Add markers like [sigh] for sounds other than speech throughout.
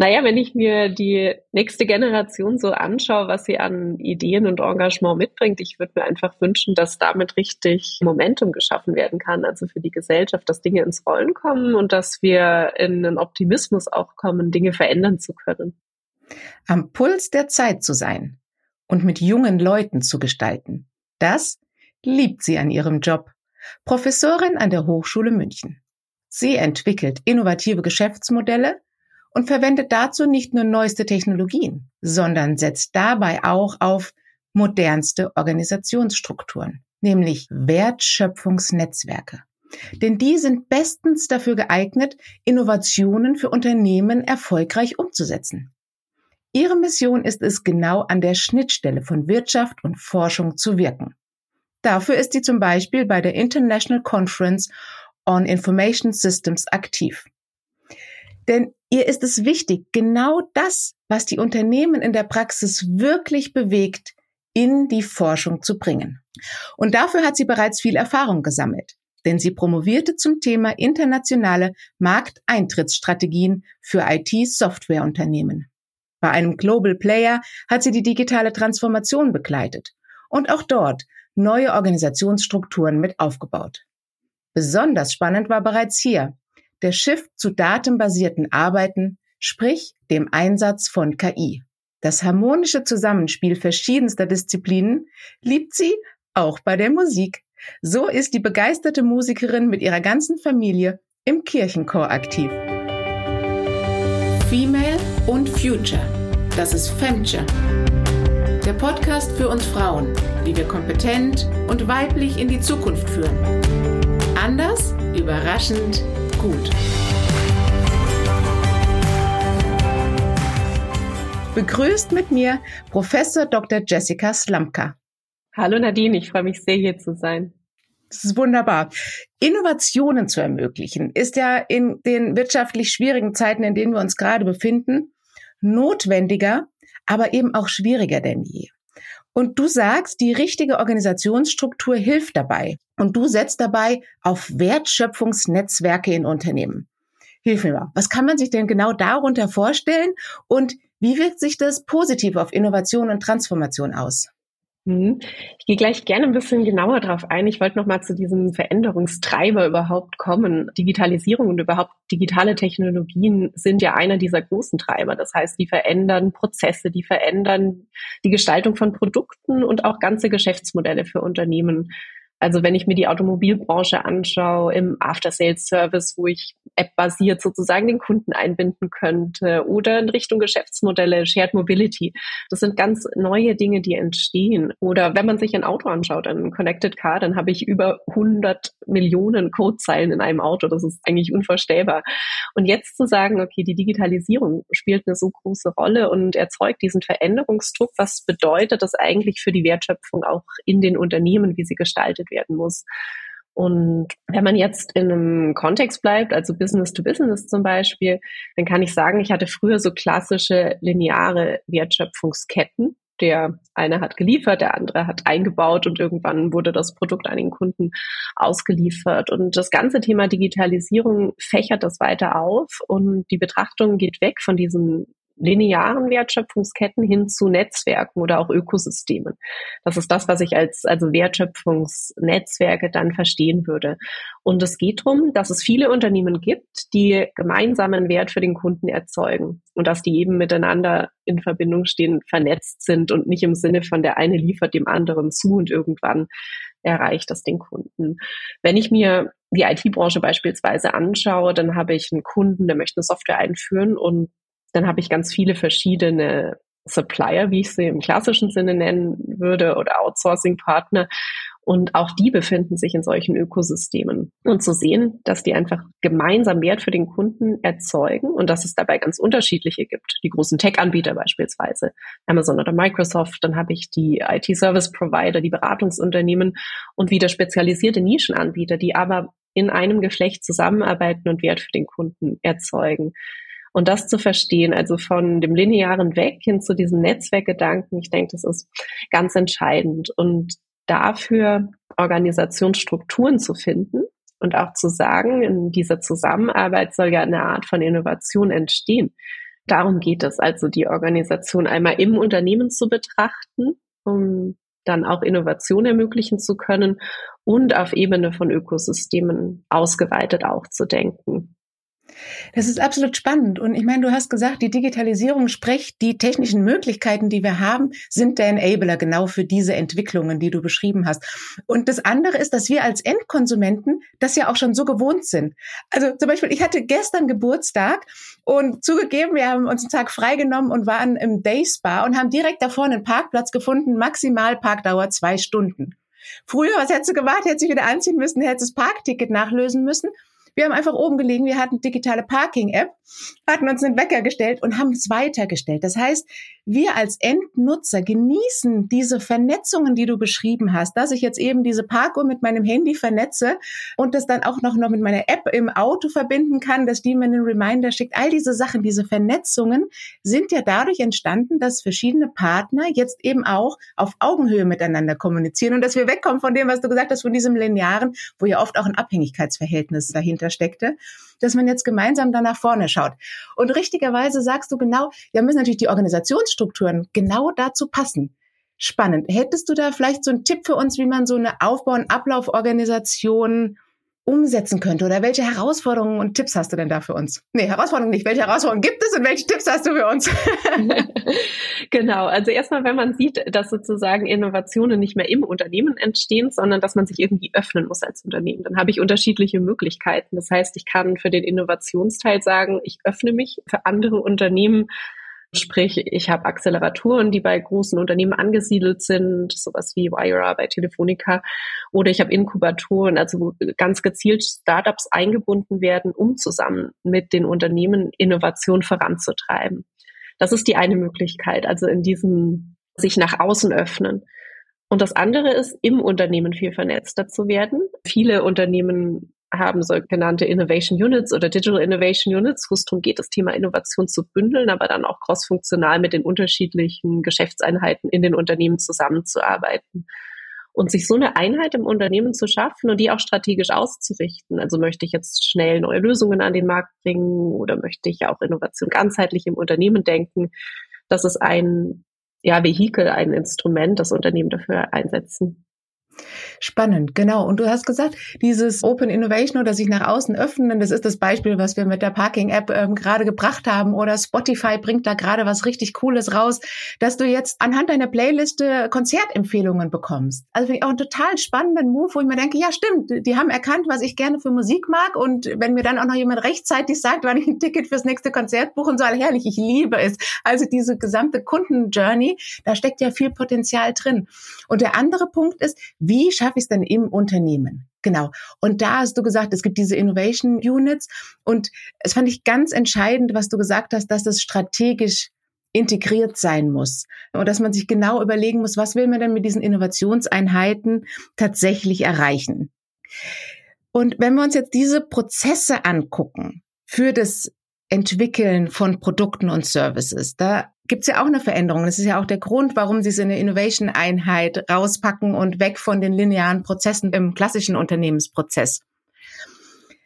Naja, wenn ich mir die nächste Generation so anschaue, was sie an Ideen und Engagement mitbringt, ich würde mir einfach wünschen, dass damit richtig Momentum geschaffen werden kann, also für die Gesellschaft, dass Dinge ins Rollen kommen und dass wir in einen Optimismus auch kommen, Dinge verändern zu können. Am Puls der Zeit zu sein und mit jungen Leuten zu gestalten, das liebt sie an ihrem Job. Professorin an der Hochschule München. Sie entwickelt innovative Geschäftsmodelle, und verwendet dazu nicht nur neueste Technologien, sondern setzt dabei auch auf modernste Organisationsstrukturen, nämlich Wertschöpfungsnetzwerke. Denn die sind bestens dafür geeignet, Innovationen für Unternehmen erfolgreich umzusetzen. Ihre Mission ist es, genau an der Schnittstelle von Wirtschaft und Forschung zu wirken. Dafür ist sie zum Beispiel bei der International Conference on Information Systems aktiv. Denn ihr ist es wichtig, genau das, was die Unternehmen in der Praxis wirklich bewegt, in die Forschung zu bringen. Und dafür hat sie bereits viel Erfahrung gesammelt, denn sie promovierte zum Thema internationale Markteintrittsstrategien für IT-Softwareunternehmen. Bei einem Global Player hat sie die digitale Transformation begleitet und auch dort neue Organisationsstrukturen mit aufgebaut. Besonders spannend war bereits hier, der Shift zu datenbasierten Arbeiten, sprich dem Einsatz von KI. Das harmonische Zusammenspiel verschiedenster Disziplinen liebt sie auch bei der Musik. So ist die begeisterte Musikerin mit ihrer ganzen Familie im Kirchenchor aktiv. Female und Future. Das ist Femture. Der Podcast für uns Frauen, wie wir kompetent und weiblich in die Zukunft führen. Anders, überraschend, gut. Begrüßt mit mir Professor Dr. Jessica Slamka. Hallo Nadine, ich freue mich sehr, hier zu sein. Das ist wunderbar. Innovationen zu ermöglichen, ist ja in den wirtschaftlich schwierigen Zeiten, in denen wir uns gerade befinden, notwendiger, aber eben auch schwieriger denn je. Und du sagst, die richtige Organisationsstruktur hilft dabei. Und du setzt dabei auf Wertschöpfungsnetzwerke in Unternehmen. Hilf mir mal. Was kann man sich denn genau darunter vorstellen? Und wie wirkt sich das positiv auf Innovation und Transformation aus? Mhm. Ich gehe gleich gerne ein bisschen genauer darauf ein. Ich wollte noch mal zu diesem Veränderungstreiber überhaupt kommen. Digitalisierung und überhaupt digitale Technologien sind ja einer dieser großen Treiber. Das heißt, die verändern Prozesse, die verändern die Gestaltung von Produkten und auch ganze Geschäftsmodelle für Unternehmen. Also wenn ich mir die Automobilbranche anschaue, im After-Sales-Service, wo ich App-basiert sozusagen den Kunden einbinden könnte oder in Richtung Geschäftsmodelle, Shared Mobility. Das sind ganz neue Dinge, die entstehen. Oder wenn man sich ein Auto anschaut, ein Connected Car, dann habe ich über 100 Millionen Codezeilen in einem Auto. Das ist eigentlich unvorstellbar. Und jetzt zu sagen, okay, die Digitalisierung spielt eine so große Rolle und erzeugt diesen Veränderungsdruck, was bedeutet das eigentlich für die Wertschöpfung auch in den Unternehmen, wie sie gestaltet werden muss. Und wenn man jetzt in einem Kontext bleibt, also Business to Business zum Beispiel, dann kann ich sagen, ich hatte früher so klassische lineare Wertschöpfungsketten. Der eine hat geliefert, der andere hat eingebaut und irgendwann wurde das Produkt an den Kunden ausgeliefert. Und das ganze Thema Digitalisierung fächert das weiter auf und die Betrachtung geht weg von diesen linearen Wertschöpfungsketten hin zu Netzwerken oder auch Ökosystemen. Das ist das, was ich als also Wertschöpfungsnetzwerke dann verstehen würde. Und es geht darum, dass es viele Unternehmen gibt, die gemeinsamen Wert für den Kunden erzeugen und dass die eben miteinander in Verbindung stehen, vernetzt sind und nicht im Sinne von der eine liefert dem anderen zu und irgendwann erreicht das den Kunden. Wenn ich mir die IT-Branche beispielsweise anschaue, dann habe ich einen Kunden, der möchte eine Software einführen und dann habe ich ganz viele verschiedene Supplier, wie ich sie im klassischen Sinne nennen würde, oder Outsourcing-Partner. Und auch die befinden sich in solchen Ökosystemen. Und zu sehen, dass die einfach gemeinsam Wert für den Kunden erzeugen und dass es dabei ganz unterschiedliche gibt. Die großen Tech-Anbieter beispielsweise, Amazon oder Microsoft. Dann habe ich die IT-Service-Provider, die Beratungsunternehmen und wieder spezialisierte Nischenanbieter, die aber in einem Geschlecht zusammenarbeiten und Wert für den Kunden erzeugen. Und das zu verstehen, also von dem linearen Weg hin zu diesem Netzwerkgedanken, ich denke, das ist ganz entscheidend. Und dafür Organisationsstrukturen zu finden und auch zu sagen, in dieser Zusammenarbeit soll ja eine Art von Innovation entstehen. Darum geht es also, die Organisation einmal im Unternehmen zu betrachten, um dann auch Innovation ermöglichen zu können und auf Ebene von Ökosystemen ausgeweitet auch zu denken. Das ist absolut spannend. Und ich meine, du hast gesagt, die Digitalisierung spricht, die technischen Möglichkeiten, die wir haben, sind der Enabler genau für diese Entwicklungen, die du beschrieben hast. Und das andere ist, dass wir als Endkonsumenten das ja auch schon so gewohnt sind. Also zum Beispiel, ich hatte gestern Geburtstag und zugegeben, wir haben uns einen Tag freigenommen und waren im Day Spa und haben direkt davor einen Parkplatz gefunden, maximal Parkdauer zwei Stunden. Früher, was hättest du gemacht? Hättest du wieder anziehen müssen, hättest das Parkticket nachlösen müssen. Wir haben einfach oben gelegen, wir hatten digitale Parking-App, hatten uns einen Wecker gestellt und haben es weitergestellt. Das heißt, wir als Endnutzer genießen diese Vernetzungen, die du beschrieben hast, dass ich jetzt eben diese Parkuhr mit meinem Handy vernetze und das dann auch noch, mit meiner App im Auto verbinden kann, dass die mir einen Reminder schickt. All diese Sachen, diese Vernetzungen sind ja dadurch entstanden, dass verschiedene Partner jetzt eben auch auf Augenhöhe miteinander kommunizieren und dass wir wegkommen von dem, was du gesagt hast, von diesem Linearen, wo ja oft auch ein Abhängigkeitsverhältnis dahinter dahinter steckte, dass man jetzt gemeinsam da nach vorne schaut. Und richtigerweise sagst du genau, ja müssen natürlich die Organisationsstrukturen genau dazu passen. Spannend. Hättest du da vielleicht so einen Tipp für uns, wie man so eine Aufbau- und Ablauforganisation umsetzen könnte? Oder welche Herausforderungen und Tipps hast du denn da für uns? Nee, Herausforderungen nicht. Welche Herausforderungen gibt es und welche Tipps hast du für uns? [laughs] [laughs] genau. Also erstmal, wenn man sieht, dass sozusagen Innovationen nicht mehr im Unternehmen entstehen, sondern dass man sich irgendwie öffnen muss als Unternehmen, dann habe ich unterschiedliche Möglichkeiten. Das heißt, ich kann für den Innovationsteil sagen, ich öffne mich für andere Unternehmen, Sprich, ich habe Acceleratoren, die bei großen Unternehmen angesiedelt sind, sowas wie Wire bei Telefonica, oder ich habe Inkubatoren, also wo ganz gezielt Startups eingebunden werden, um zusammen mit den Unternehmen Innovation voranzutreiben. Das ist die eine Möglichkeit, also in diesem sich nach außen öffnen. Und das andere ist, im Unternehmen viel vernetzter zu werden. Viele Unternehmen haben sogenannte Innovation Units oder Digital Innovation Units, wo es darum geht, das Thema Innovation zu bündeln, aber dann auch crossfunktional mit den unterschiedlichen Geschäftseinheiten in den Unternehmen zusammenzuarbeiten. Und sich so eine Einheit im Unternehmen zu schaffen und die auch strategisch auszurichten. Also möchte ich jetzt schnell neue Lösungen an den Markt bringen oder möchte ich auch Innovation ganzheitlich im Unternehmen denken? Das ist ein ja, Vehikel, ein Instrument, das Unternehmen dafür einsetzen. Spannend, genau. Und du hast gesagt, dieses Open Innovation oder sich nach außen öffnen, das ist das Beispiel, was wir mit der Parking-App ähm, gerade gebracht haben. Oder Spotify bringt da gerade was richtig Cooles raus, dass du jetzt anhand deiner Playliste Konzertempfehlungen bekommst. Also finde ich auch einen total spannenden Move, wo ich mir denke, ja stimmt, die haben erkannt, was ich gerne für Musik mag. Und wenn mir dann auch noch jemand rechtzeitig sagt, wann ich ein Ticket fürs nächste Konzert buchen soll, herrlich, ich liebe es. Also diese gesamte Kundenjourney, da steckt ja viel Potenzial drin. Und der andere Punkt ist, wie schaffe ich es denn im Unternehmen? Genau. Und da hast du gesagt, es gibt diese Innovation Units. Und es fand ich ganz entscheidend, was du gesagt hast, dass das strategisch integriert sein muss und dass man sich genau überlegen muss, was will man denn mit diesen Innovationseinheiten tatsächlich erreichen. Und wenn wir uns jetzt diese Prozesse angucken für das Entwickeln von Produkten und Services. Da gibt's ja auch eine Veränderung. Das ist ja auch der Grund, warum sie so eine Innovation-Einheit rauspacken und weg von den linearen Prozessen im klassischen Unternehmensprozess.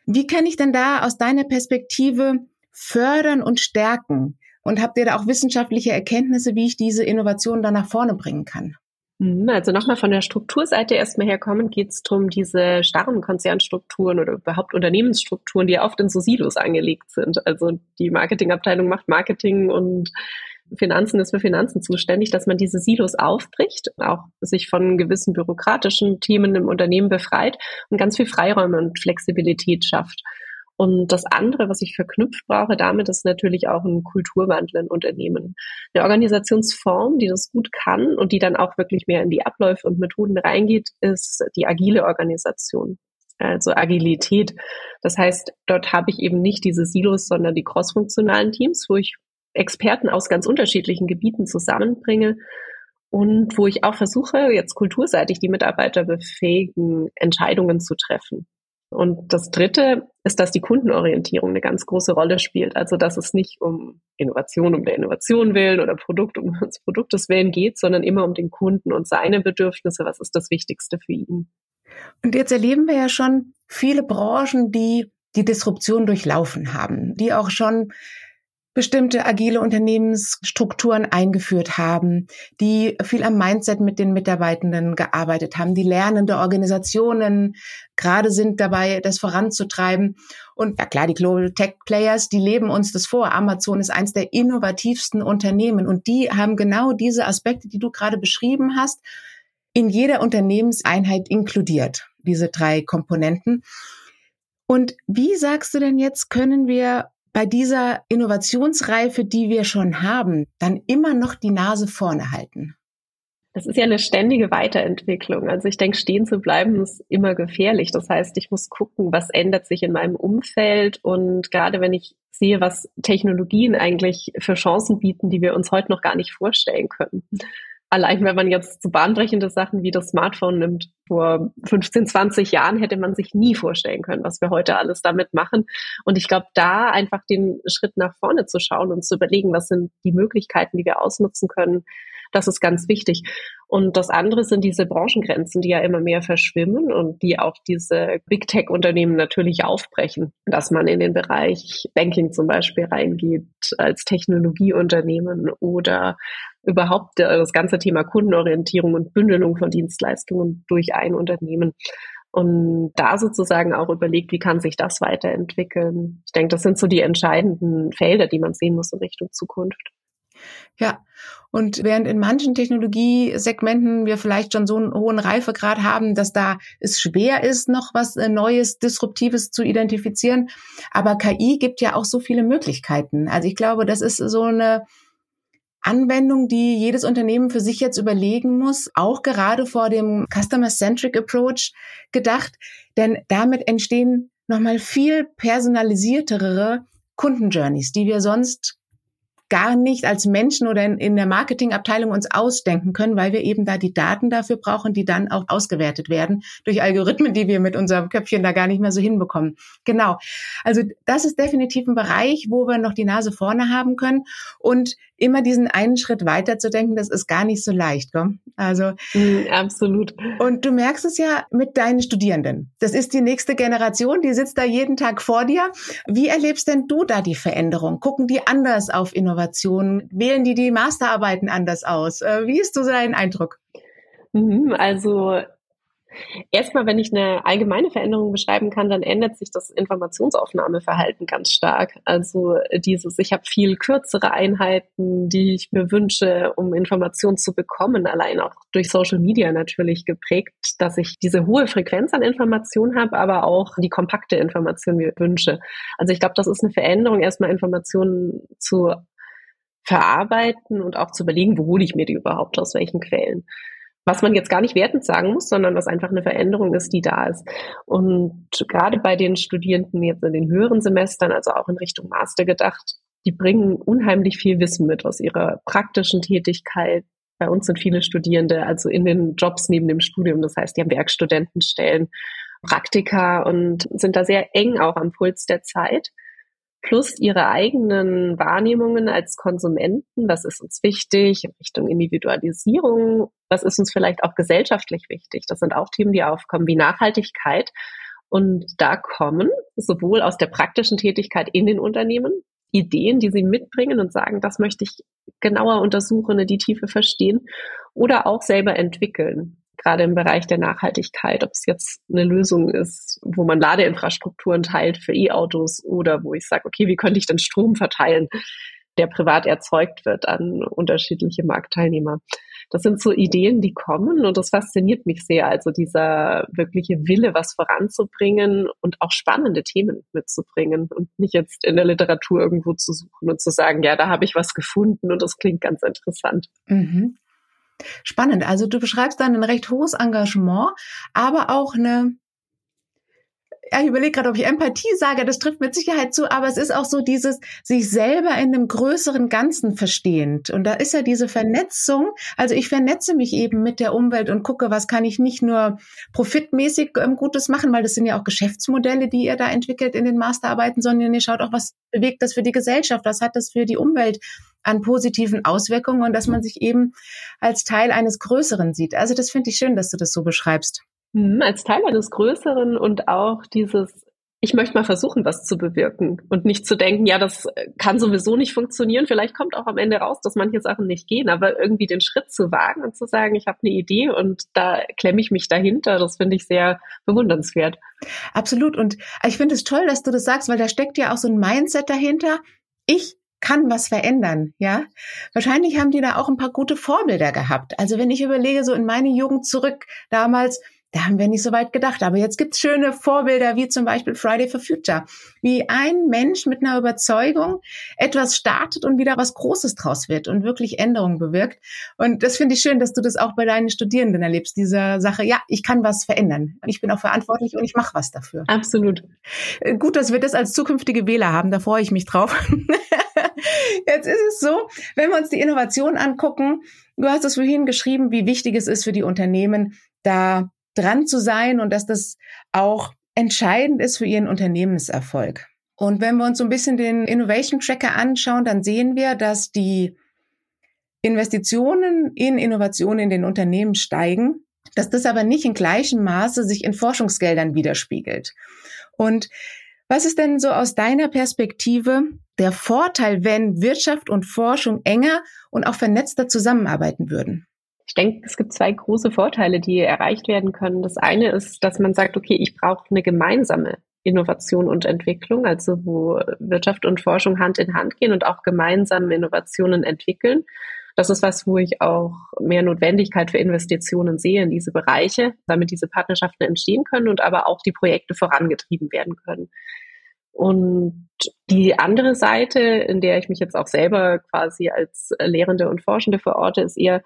Wie kann ich denn da aus deiner Perspektive fördern und stärken? Und habt ihr da auch wissenschaftliche Erkenntnisse, wie ich diese Innovation dann nach vorne bringen kann? Mhm, also nochmal von der Strukturseite erstmal herkommen, geht es darum, diese starren Konzernstrukturen oder überhaupt Unternehmensstrukturen, die ja oft in so Silos angelegt sind. Also die Marketingabteilung macht Marketing und Finanzen ist für Finanzen zuständig, dass man diese Silos aufbricht, auch sich von gewissen bürokratischen Themen im Unternehmen befreit und ganz viel Freiräume und Flexibilität schafft. Und das andere, was ich verknüpft brauche, damit ist natürlich auch ein Kulturwandel in Unternehmen. Eine Organisationsform, die das gut kann und die dann auch wirklich mehr in die Abläufe und Methoden reingeht, ist die agile Organisation. Also Agilität. Das heißt, dort habe ich eben nicht diese Silos, sondern die crossfunktionalen Teams, wo ich Experten aus ganz unterschiedlichen Gebieten zusammenbringe und wo ich auch versuche, jetzt kulturseitig die Mitarbeiter befähigen, Entscheidungen zu treffen. Und das Dritte ist, dass die Kundenorientierung eine ganz große Rolle spielt. Also, dass es nicht um Innovation um der Innovation willen oder Produkt um des Produktes willen geht, sondern immer um den Kunden und seine Bedürfnisse. Was ist das Wichtigste für ihn? Und jetzt erleben wir ja schon viele Branchen, die die Disruption durchlaufen haben, die auch schon bestimmte agile Unternehmensstrukturen eingeführt haben, die viel am Mindset mit den Mitarbeitenden gearbeitet haben, die lernende Organisationen gerade sind dabei, das voranzutreiben. Und ja klar, die Global Tech Players, die leben uns das vor. Amazon ist eins der innovativsten Unternehmen und die haben genau diese Aspekte, die du gerade beschrieben hast, in jeder Unternehmenseinheit inkludiert, diese drei Komponenten. Und wie sagst du denn jetzt, können wir bei dieser Innovationsreife, die wir schon haben, dann immer noch die Nase vorne halten? Das ist ja eine ständige Weiterentwicklung. Also ich denke, stehen zu bleiben ist immer gefährlich. Das heißt, ich muss gucken, was ändert sich in meinem Umfeld. Und gerade wenn ich sehe, was Technologien eigentlich für Chancen bieten, die wir uns heute noch gar nicht vorstellen können, allein wenn man jetzt so bahnbrechende Sachen wie das Smartphone nimmt, vor 15, 20 Jahren hätte man sich nie vorstellen können, was wir heute alles damit machen. Und ich glaube, da einfach den Schritt nach vorne zu schauen und zu überlegen, was sind die Möglichkeiten, die wir ausnutzen können, das ist ganz wichtig. Und das andere sind diese Branchengrenzen, die ja immer mehr verschwimmen und die auch diese Big Tech Unternehmen natürlich aufbrechen, dass man in den Bereich Banking zum Beispiel reingeht als Technologieunternehmen oder überhaupt äh, das ganze Thema Kundenorientierung und Bündelung von Dienstleistungen durch ein Unternehmen. Und da sozusagen auch überlegt, wie kann sich das weiterentwickeln. Ich denke, das sind so die entscheidenden Felder, die man sehen muss in Richtung Zukunft. Ja, und während in manchen Technologiesegmenten wir vielleicht schon so einen hohen Reifegrad haben, dass da es schwer ist, noch was äh, Neues, Disruptives zu identifizieren. Aber KI gibt ja auch so viele Möglichkeiten. Also ich glaube, das ist so eine Anwendung, die jedes Unternehmen für sich jetzt überlegen muss, auch gerade vor dem Customer-Centric Approach gedacht, denn damit entstehen nochmal viel personalisiertere Kundenjourneys, die wir sonst gar nicht als Menschen oder in, in der Marketingabteilung uns ausdenken können, weil wir eben da die Daten dafür brauchen, die dann auch ausgewertet werden durch Algorithmen, die wir mit unserem Köpfchen da gar nicht mehr so hinbekommen. Genau. Also das ist definitiv ein Bereich, wo wir noch die Nase vorne haben können und immer diesen einen Schritt weiter zu denken, das ist gar nicht so leicht. Gell? Also mm, absolut. Und du merkst es ja mit deinen Studierenden. Das ist die nächste Generation, die sitzt da jeden Tag vor dir. Wie erlebst denn du da die Veränderung? Gucken die anders auf Innovation? Innovation? Wählen die die Masterarbeiten anders aus? Äh, wie ist so dein Eindruck? Mhm, also Erstmal, wenn ich eine allgemeine Veränderung beschreiben kann, dann ändert sich das Informationsaufnahmeverhalten ganz stark. Also dieses, ich habe viel kürzere Einheiten, die ich mir wünsche, um Informationen zu bekommen, allein auch durch Social Media natürlich geprägt, dass ich diese hohe Frequenz an Informationen habe, aber auch die kompakte Information mir wünsche. Also ich glaube, das ist eine Veränderung, erstmal Informationen zu verarbeiten und auch zu überlegen, wo hole ich mir die überhaupt, aus welchen Quellen. Was man jetzt gar nicht wertend sagen muss, sondern was einfach eine Veränderung ist, die da ist. Und gerade bei den Studierenden jetzt in den höheren Semestern, also auch in Richtung Master gedacht, die bringen unheimlich viel Wissen mit aus ihrer praktischen Tätigkeit. Bei uns sind viele Studierende also in den Jobs neben dem Studium. Das heißt, die haben Werkstudentenstellen, Praktika und sind da sehr eng auch am Puls der Zeit plus ihre eigenen Wahrnehmungen als Konsumenten, was ist uns wichtig in Richtung Individualisierung, was ist uns vielleicht auch gesellschaftlich wichtig. Das sind auch Themen, die aufkommen, wie Nachhaltigkeit. Und da kommen sowohl aus der praktischen Tätigkeit in den Unternehmen Ideen, die sie mitbringen und sagen, das möchte ich genauer untersuchen, die Tiefe verstehen oder auch selber entwickeln gerade im Bereich der Nachhaltigkeit, ob es jetzt eine Lösung ist, wo man Ladeinfrastrukturen teilt für E-Autos oder wo ich sage, okay, wie könnte ich denn Strom verteilen, der privat erzeugt wird an unterschiedliche Marktteilnehmer. Das sind so Ideen, die kommen und das fasziniert mich sehr. Also dieser wirkliche Wille, was voranzubringen und auch spannende Themen mitzubringen und nicht jetzt in der Literatur irgendwo zu suchen und zu sagen, ja, da habe ich was gefunden und das klingt ganz interessant. Mhm. Spannend. Also du beschreibst dann ein recht hohes Engagement, aber auch eine ja, ich überlege gerade, ob ich Empathie sage, das trifft mit Sicherheit zu, aber es ist auch so dieses sich selber in einem größeren Ganzen verstehend. Und da ist ja diese Vernetzung, also ich vernetze mich eben mit der Umwelt und gucke, was kann ich nicht nur profitmäßig ähm, Gutes machen, weil das sind ja auch Geschäftsmodelle, die ihr da entwickelt in den Masterarbeiten, sondern ihr schaut auch, was bewegt das für die Gesellschaft, was hat das für die Umwelt an positiven Auswirkungen und dass man sich eben als Teil eines Größeren sieht. Also das finde ich schön, dass du das so beschreibst. Mhm, als Teil eines Größeren und auch dieses ich möchte mal versuchen, was zu bewirken und nicht zu denken, ja, das kann sowieso nicht funktionieren. Vielleicht kommt auch am Ende raus, dass manche Sachen nicht gehen, aber irgendwie den Schritt zu wagen und zu sagen, ich habe eine Idee und da klemme ich mich dahinter, das finde ich sehr bewundernswert. Absolut. Und ich finde es toll, dass du das sagst, weil da steckt ja auch so ein Mindset dahinter. Ich kann was verändern, ja. Wahrscheinlich haben die da auch ein paar gute Vorbilder gehabt. Also wenn ich überlege, so in meine Jugend zurück, damals, da haben wir nicht so weit gedacht. Aber jetzt gibt's schöne Vorbilder wie zum Beispiel Friday for Future, wie ein Mensch mit einer Überzeugung etwas startet und wieder was Großes draus wird und wirklich Änderungen bewirkt. Und das finde ich schön, dass du das auch bei deinen Studierenden erlebst, diese Sache, ja, ich kann was verändern. Ich bin auch verantwortlich und ich mache was dafür. Absolut. Gut, dass wir das als zukünftige Wähler haben, da freue ich mich drauf. [laughs] Jetzt ist es so, wenn wir uns die Innovation angucken, du hast es vorhin geschrieben, wie wichtig es ist für die Unternehmen, da dran zu sein und dass das auch entscheidend ist für ihren Unternehmenserfolg. Und wenn wir uns so ein bisschen den Innovation Tracker anschauen, dann sehen wir, dass die Investitionen in Innovationen in den Unternehmen steigen, dass das aber nicht in gleichem Maße sich in Forschungsgeldern widerspiegelt. Und was ist denn so aus deiner Perspektive der Vorteil, wenn Wirtschaft und Forschung enger und auch vernetzter zusammenarbeiten würden? Ich denke, es gibt zwei große Vorteile, die erreicht werden können. Das eine ist, dass man sagt, okay, ich brauche eine gemeinsame Innovation und Entwicklung, also wo Wirtschaft und Forschung Hand in Hand gehen und auch gemeinsam Innovationen entwickeln. Das ist was, wo ich auch mehr Notwendigkeit für Investitionen sehe in diese Bereiche, damit diese Partnerschaften entstehen können und aber auch die Projekte vorangetrieben werden können. Und die andere Seite, in der ich mich jetzt auch selber quasi als Lehrende und Forschende verorte, ist eher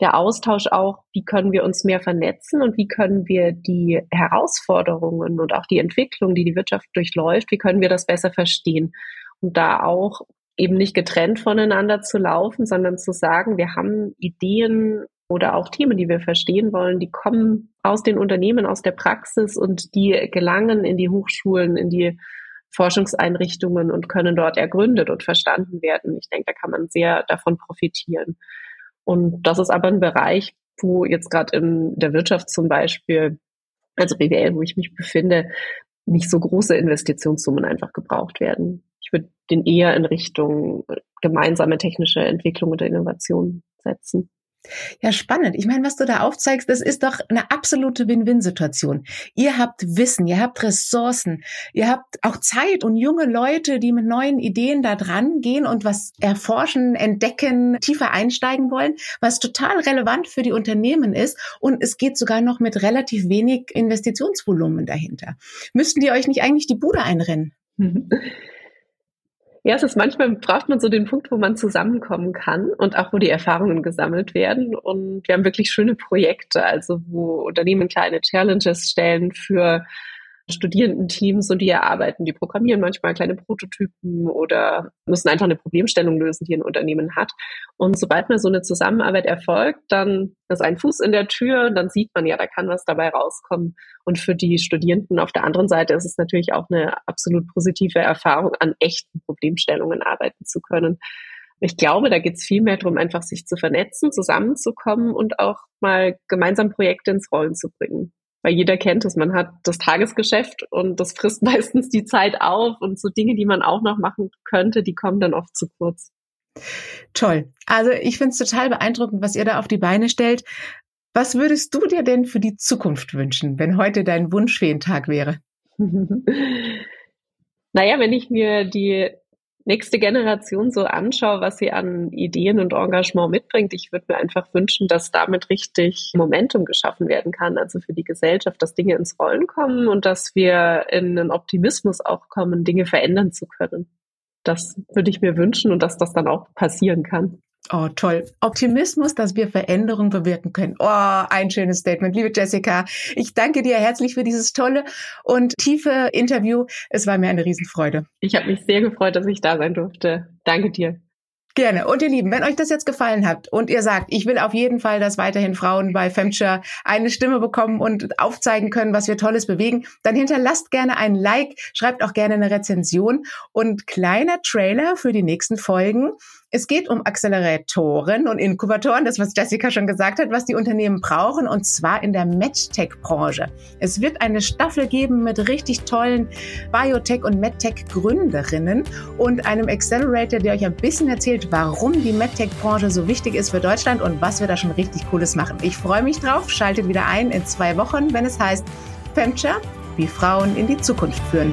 der Austausch auch, wie können wir uns mehr vernetzen und wie können wir die Herausforderungen und auch die Entwicklung, die die Wirtschaft durchläuft, wie können wir das besser verstehen? Und da auch eben nicht getrennt voneinander zu laufen, sondern zu sagen, wir haben Ideen oder auch Themen, die wir verstehen wollen, die kommen aus den Unternehmen, aus der Praxis und die gelangen in die Hochschulen, in die Forschungseinrichtungen und können dort ergründet und verstanden werden. Ich denke, da kann man sehr davon profitieren. Und das ist aber ein Bereich, wo jetzt gerade in der Wirtschaft zum Beispiel, also BWL, wo ich mich befinde, nicht so große Investitionssummen einfach gebraucht werden. Ich würde den eher in Richtung gemeinsame technische Entwicklung und Innovation setzen. Ja, spannend. Ich meine, was du da aufzeigst, das ist doch eine absolute Win-Win-Situation. Ihr habt Wissen, ihr habt Ressourcen, ihr habt auch Zeit und junge Leute, die mit neuen Ideen da dran gehen und was erforschen, entdecken, tiefer einsteigen wollen, was total relevant für die Unternehmen ist. Und es geht sogar noch mit relativ wenig Investitionsvolumen dahinter. Müssten die euch nicht eigentlich die Bude einrennen? [laughs] Ja, es ist manchmal braucht man so den Punkt, wo man zusammenkommen kann und auch wo die Erfahrungen gesammelt werden. Und wir haben wirklich schöne Projekte, also wo Unternehmen kleine Challenges stellen für Studierendenteams und die erarbeiten, die programmieren manchmal kleine Prototypen oder müssen einfach eine Problemstellung lösen, die ein Unternehmen hat. Und sobald mal so eine Zusammenarbeit erfolgt, dann ist ein Fuß in der Tür, dann sieht man ja, da kann was dabei rauskommen. Und für die Studierenden auf der anderen Seite ist es natürlich auch eine absolut positive Erfahrung, an echten Problemstellungen arbeiten zu können. Ich glaube, da geht es viel mehr darum, einfach sich zu vernetzen, zusammenzukommen und auch mal gemeinsam Projekte ins Rollen zu bringen weil jeder kennt es, man hat das Tagesgeschäft und das frisst [laughs] meistens die Zeit auf und so Dinge, die man auch noch machen könnte, die kommen dann oft zu kurz. Toll. Also ich finde es total beeindruckend, was ihr da auf die Beine stellt. Was würdest du dir denn für die Zukunft wünschen, wenn heute dein Wunschfeentag wäre? [laughs] naja, wenn ich mir die nächste Generation so anschaue, was sie an Ideen und Engagement mitbringt, ich würde mir einfach wünschen, dass damit richtig Momentum geschaffen werden kann, also für die Gesellschaft, dass Dinge ins Rollen kommen und dass wir in einen Optimismus auch kommen, Dinge verändern zu können. Das würde ich mir wünschen und dass das dann auch passieren kann. Oh, toll. Optimismus, dass wir Veränderungen bewirken können. Oh, ein schönes Statement. Liebe Jessica, ich danke dir herzlich für dieses tolle und tiefe Interview. Es war mir eine Riesenfreude. Ich habe mich sehr gefreut, dass ich da sein durfte. Danke dir. Gerne. Und ihr Lieben, wenn euch das jetzt gefallen hat und ihr sagt, ich will auf jeden Fall, dass weiterhin Frauen bei Femture eine Stimme bekommen und aufzeigen können, was wir Tolles bewegen, dann hinterlasst gerne ein Like, schreibt auch gerne eine Rezension und kleiner Trailer für die nächsten Folgen. Es geht um Acceleratoren und Inkubatoren, das was Jessica schon gesagt hat, was die Unternehmen brauchen und zwar in der MedTech-Branche. Es wird eine Staffel geben mit richtig tollen Biotech- und MedTech-Gründerinnen und einem Accelerator, der euch ein bisschen erzählt, warum die MedTech-Branche so wichtig ist für Deutschland und was wir da schon richtig Cooles machen. Ich freue mich drauf. Schaltet wieder ein in zwei Wochen, wenn es heißt Femture, wie Frauen in die Zukunft führen.